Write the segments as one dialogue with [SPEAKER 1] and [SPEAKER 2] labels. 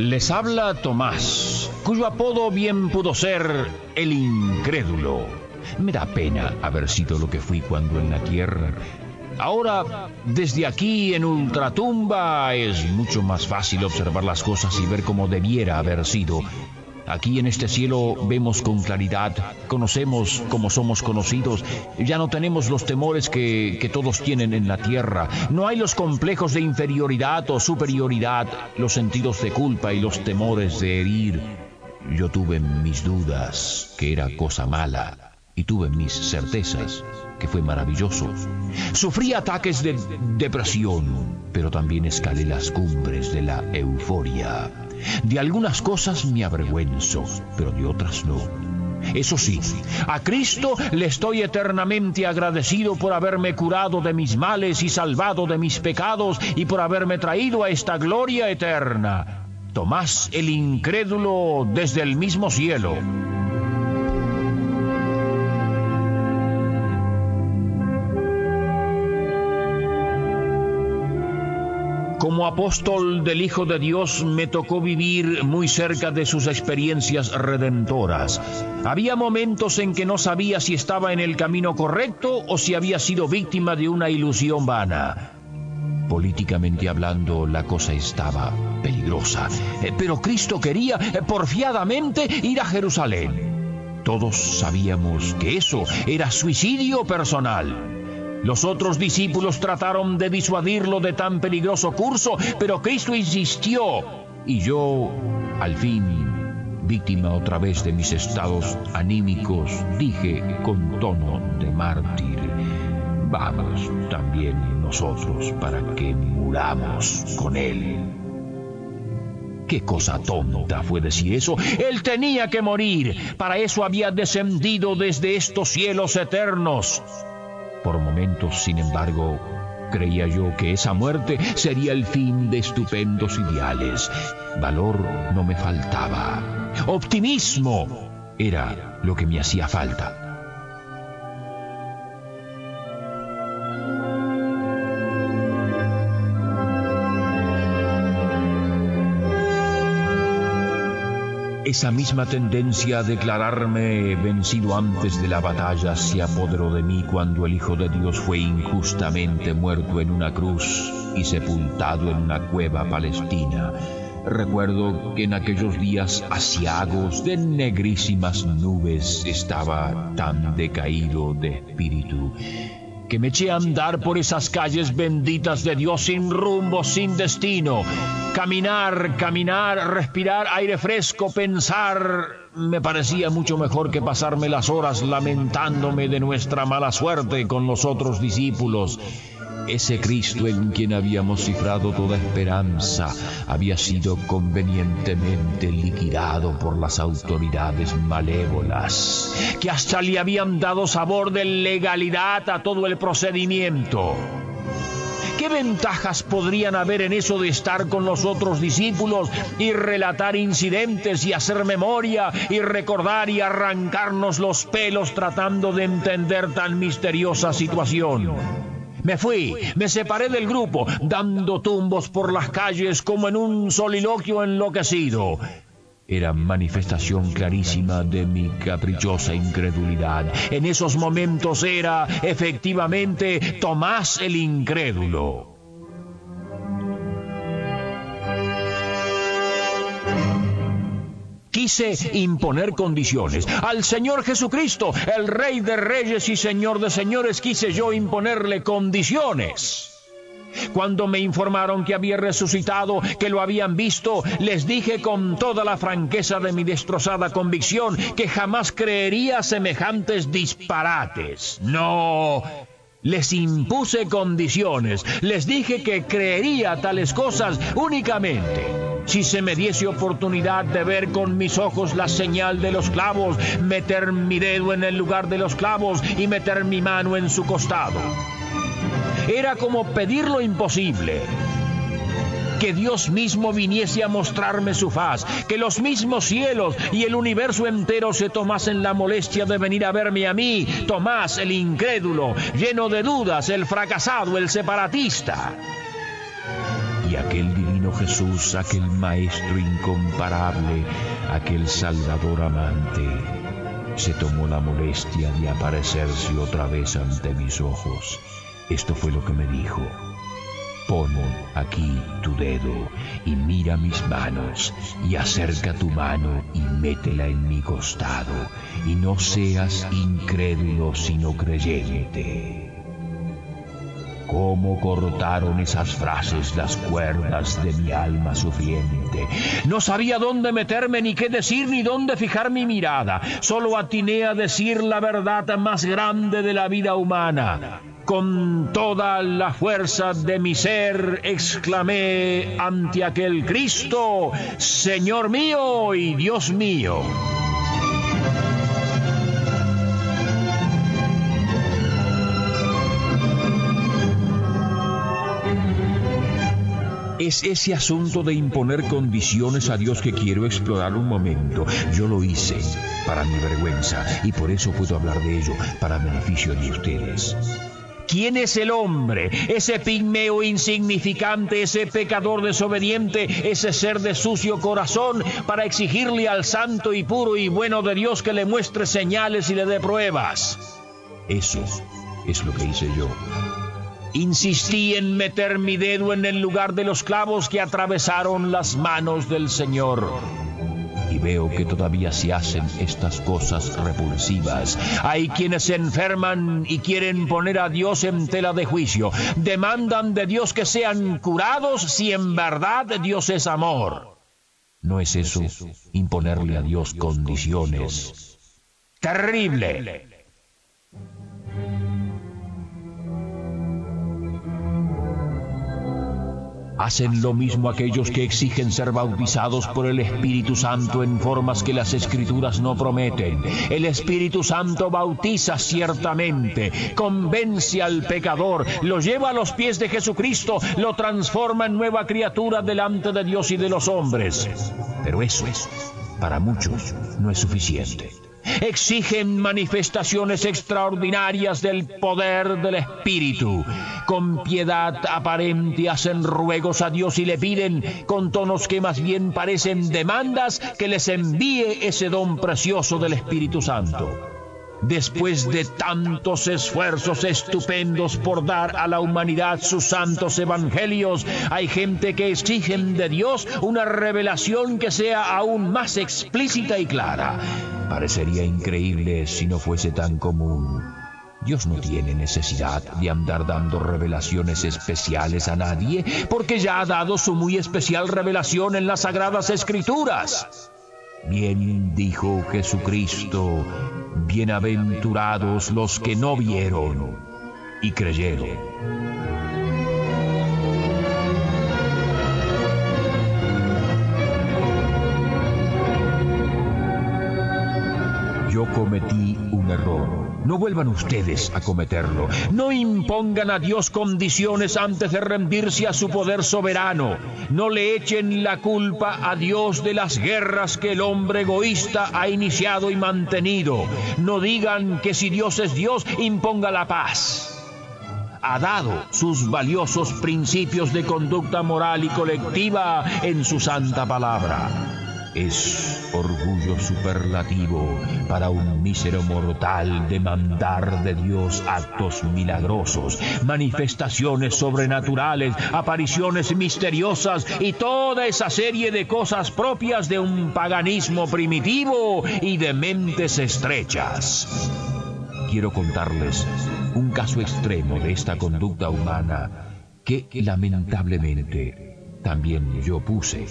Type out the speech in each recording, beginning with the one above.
[SPEAKER 1] Les habla Tomás, cuyo apodo bien pudo ser el incrédulo. Me da pena haber sido lo que fui cuando en la tierra. Ahora, desde aquí en ultratumba, es mucho más fácil observar las cosas y ver cómo debiera haber sido. Aquí en este cielo vemos con claridad, conocemos como somos conocidos, ya no tenemos los temores que, que, todos tienen en la tierra, no hay los complejos de inferioridad o superioridad, los sentidos de culpa y los temores de herir. Yo tuve mis dudas, que era cosa mala, y tuve mis certezas, que fue maravilloso. Sufrí ataques de depresión, pero también escalé las cumbres de la euforia. De algunas cosas me avergüenzo, pero de otras no. Eso sí, a Cristo le estoy eternamente agradecido por haberme curado de mis males y salvado de mis pecados y por haberme traído a esta gloria eterna. Tomás el incrédulo desde el mismo cielo. Como apóstol del Hijo de Dios me tocó vivir muy cerca de sus experiencias redentoras. Había momentos en que no sabía si estaba en el camino correcto o si había sido víctima de una ilusión vana. Políticamente hablando, la cosa estaba peligrosa, pero Cristo quería porfiadamente ir a Jerusalén. Todos sabíamos que eso era suicidio personal. Los otros discípulos trataron de disuadirlo de tan peligroso curso, pero Cristo insistió. Y yo, al fin, víctima otra vez de mis estados anímicos, dije con tono de mártir, vamos también nosotros para que muramos con Él. Qué cosa tonta fue decir eso. Él tenía que morir. Para eso había descendido desde estos cielos eternos. Por momentos, sin embargo, creía yo que esa muerte sería el fin de estupendos ideales. Valor no me faltaba. Optimismo era lo que me hacía falta. Esa misma tendencia a declararme vencido antes de la batalla se apoderó de mí cuando el Hijo de Dios fue injustamente muerto en una cruz y sepultado en una cueva palestina. Recuerdo que en aquellos días asiagos de negrísimas nubes estaba tan decaído de espíritu que me eché a andar por esas calles benditas de Dios sin rumbo, sin destino. Caminar, caminar, respirar aire fresco, pensar, me parecía mucho mejor que pasarme las horas lamentándome de nuestra mala suerte con los otros discípulos. Ese Cristo en quien habíamos cifrado toda esperanza había sido convenientemente liquidado por las autoridades malévolas, que hasta le habían dado sabor de legalidad a todo el procedimiento. ¿Qué ventajas podrían haber en eso de estar con los otros discípulos y relatar incidentes y hacer memoria y recordar y arrancarnos los pelos tratando de entender tan misteriosa situación? Me fui, me separé del grupo, dando tumbos por las calles como en un soliloquio enloquecido. Era manifestación clarísima de mi caprichosa incredulidad. En esos momentos era, efectivamente, Tomás el incrédulo. Quise imponer condiciones. Al Señor Jesucristo, el Rey de Reyes y Señor de Señores, quise yo imponerle condiciones. Cuando me informaron que había resucitado, que lo habían visto, les dije con toda la franqueza de mi destrozada convicción que jamás creería semejantes disparates. No, Les impuse condiciones, les dije que creería tales cosas únicamente si se me diese oportunidad de ver con mis ojos la señal de los clavos, meter mi dedo en el lugar de los clavos y meter mi mano en su costado. Era como pedir lo imposible que Dios mismo viniese a mostrarme su faz, que los mismos cielos y el universo entero se tomasen la molestia de venir a verme a mí, Tomás el incrédulo, lleno de dudas, el fracasado, el separatista. Y aquel Jesús, aquel Maestro incomparable, aquel Salvador amante, se tomó la molestia de aparecerse otra vez ante mis ojos. Esto fue lo que me dijo. Pon aquí tu dedo y mira mis manos y acerca tu mano y métela en mi costado y no seas incrédulo sino creyente. Cómo cortaron esas frases las cuerdas de mi alma sufriente. No sabía dónde meterme, ni qué decir, ni dónde fijar mi mirada. Solo atiné a decir la verdad más grande de la vida humana con toda la fuerza de mi ser exclamé ante aquel Cristo, Señor mío y Dios mío. Es ese asunto de imponer condiciones a Dios que quiero explorar un momento. Yo lo hice para mi vergüenza y por eso puedo hablar de ello para beneficio de ustedes. ¿Quién es el hombre? Ese pigmeo insignificante, ese pecador desobediente, ese ser de sucio corazón, para exigirle al santo y puro y bueno de Dios que le muestre señales y le dé pruebas. Eso es lo que hice yo. Insistí en meter mi dedo en el lugar de los clavos que atravesaron las manos del Señor y veo que todavía se hacen estas cosas repulsivas. Hay quienes se enferman y quieren poner a Dios en tela de juicio. Demandan de Dios que sean curados si en verdad Dios es amor. ¿No es eso imponerle a Dios condiciones? Terrible. Hacen lo mismo aquellos que exigen ser bautizados por el Espíritu Santo en formas que las Escrituras no prometen. El Espíritu Santo bautiza ciertamente, convence al pecador, lo lleva a los pies de Jesucristo, lo transforma en nueva criatura delante de Dios y de los hombres. Pero eso, para muchos, no es suficiente exigen manifestaciones extraordinarias del poder del Espíritu. Con piedad aparente hacen ruegos a Dios y le piden con tonos que más bien parecen demandas que les envíe ese don precioso del Espíritu Santo. Después de tantos esfuerzos estupendos por dar a la humanidad sus santos evangelios, hay gente que exigen de Dios una revelación que sea aún más explícita y clara. Parecería increíble si no fuese tan común. Dios no tiene necesidad de andar dando revelaciones especiales a nadie, porque ya ha dado su muy especial revelación en las sagradas escrituras. Bien dijo Jesucristo, bienaventurados los que no vieron y creyeron. Yo cometí no vuelvan ustedes a cometerlo. No impongan a Dios condiciones antes de rendirse a su poder soberano. No le echen la culpa a Dios de las guerras que el hombre egoísta ha iniciado y mantenido. No digan que si Dios es Dios, imponga la paz ha dado sus valiosos principios de conducta moral y colectiva en su santa palabra es orgullo superlativo para un mísero mortal demandar de Dios actos milagrosos, manifestaciones sobrenaturales, apariciones misteriosas y toda esa serie de cosas propias de un paganismo primitivo y de mentes estrechas. Quiero contarles un caso extremo de esta conducta humana que lamentablemente también yo puse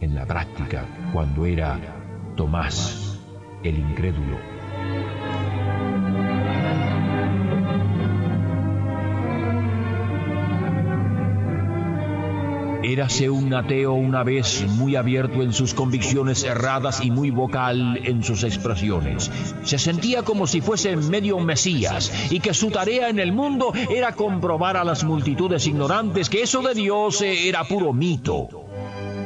[SPEAKER 1] en la práctica cuando era Tomás el incrédulo. Érase un ateo una vez muy abierto en sus convicciones erradas y muy vocal en sus expresiones. Se sentía como si fuese medio Mesías y que su tarea en el mundo era comprobar a las multitudes ignorantes que eso de Dios era puro mito.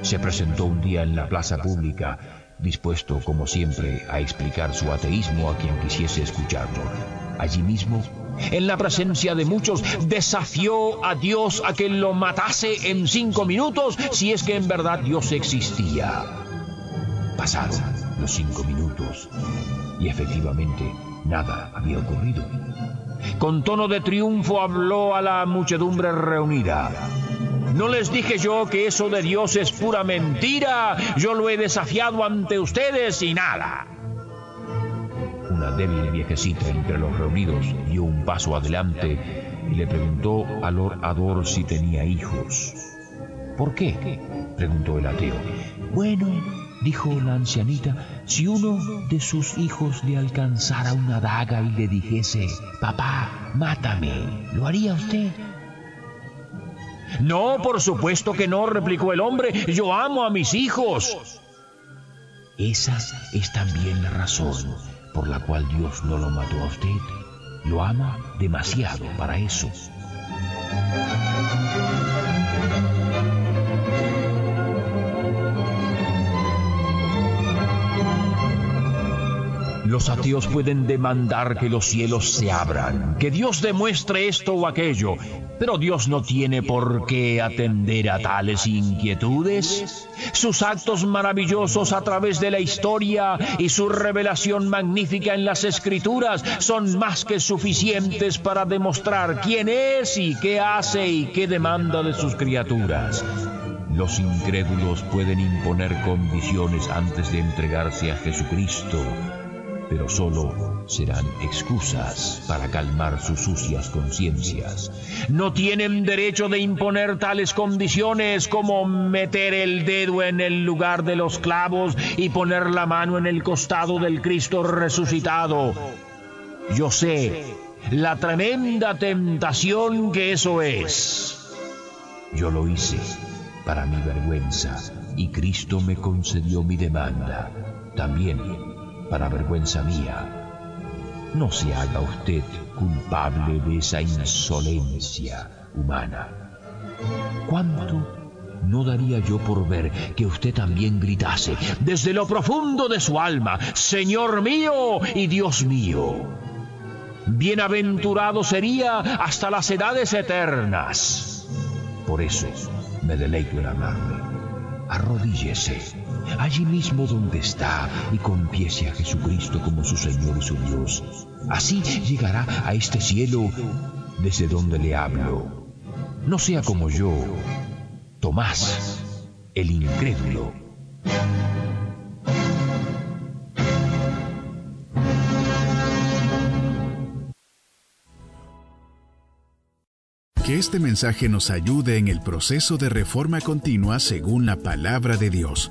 [SPEAKER 1] Se presentó un día en la plaza pública, dispuesto, como siempre, a explicar su ateísmo a quien quisiese escucharlo. Allí mismo en la presencia de muchos, desafió a Dios a que lo matase en cinco minutos si es que en verdad Dios existía. Pasaron los cinco minutos y efectivamente nada había ocurrido. Con tono de triunfo habló a la muchedumbre reunida. ¿No les dije yo que eso de Dios es pura mentira? Yo lo he desafiado ante ustedes y nada. Una débil viejecita entre los reunidos dio un paso adelante y le preguntó al orador si tenía hijos. ¿Por qué? preguntó el ateo. Bueno, dijo la ancianita, si uno de sus hijos le alcanzara una daga y le dijese, papá, mátame, ¿lo haría usted? No, por supuesto que no, replicó el hombre, yo amo a mis hijos. Esa es también la razón por la cual Dios no lo mató a usted. Lo ama demasiado para eso. Los ateos pueden demandar que los cielos se abran, que Dios demuestre esto o aquello, pero Dios no tiene por qué atender a tales inquietudes. Sus actos maravillosos a través de la historia y su revelación magnífica en las escrituras son más que suficientes para demostrar quién es y qué hace y qué demanda de sus criaturas. Los incrédulos pueden imponer condiciones antes de entregarse a Jesucristo pero solo serán excusas para calmar sus sucias conciencias. No tienen derecho de imponer tales condiciones como meter el dedo en el lugar de los clavos y poner la mano en el costado del Cristo resucitado. Yo sé la tremenda tentación que eso es. Yo lo hice para mi vergüenza y Cristo me concedió mi demanda. También para vergüenza mía. No se haga usted culpable de esa insolencia humana. ¿Cuánto no daría yo por ver que usted también gritase desde lo profundo de su alma, Señor mío y Dios mío? Bienaventurado sería hasta las edades eternas. Por eso me deleito en hablarle. Arrodíllese allí mismo donde está y confiese a Jesucristo como su Señor y su Dios. Así llegará a este cielo desde donde le hablo. No sea como yo, Tomás, el incrédulo.
[SPEAKER 2] Que este mensaje nos ayude en el proceso de reforma continua según la palabra de Dios.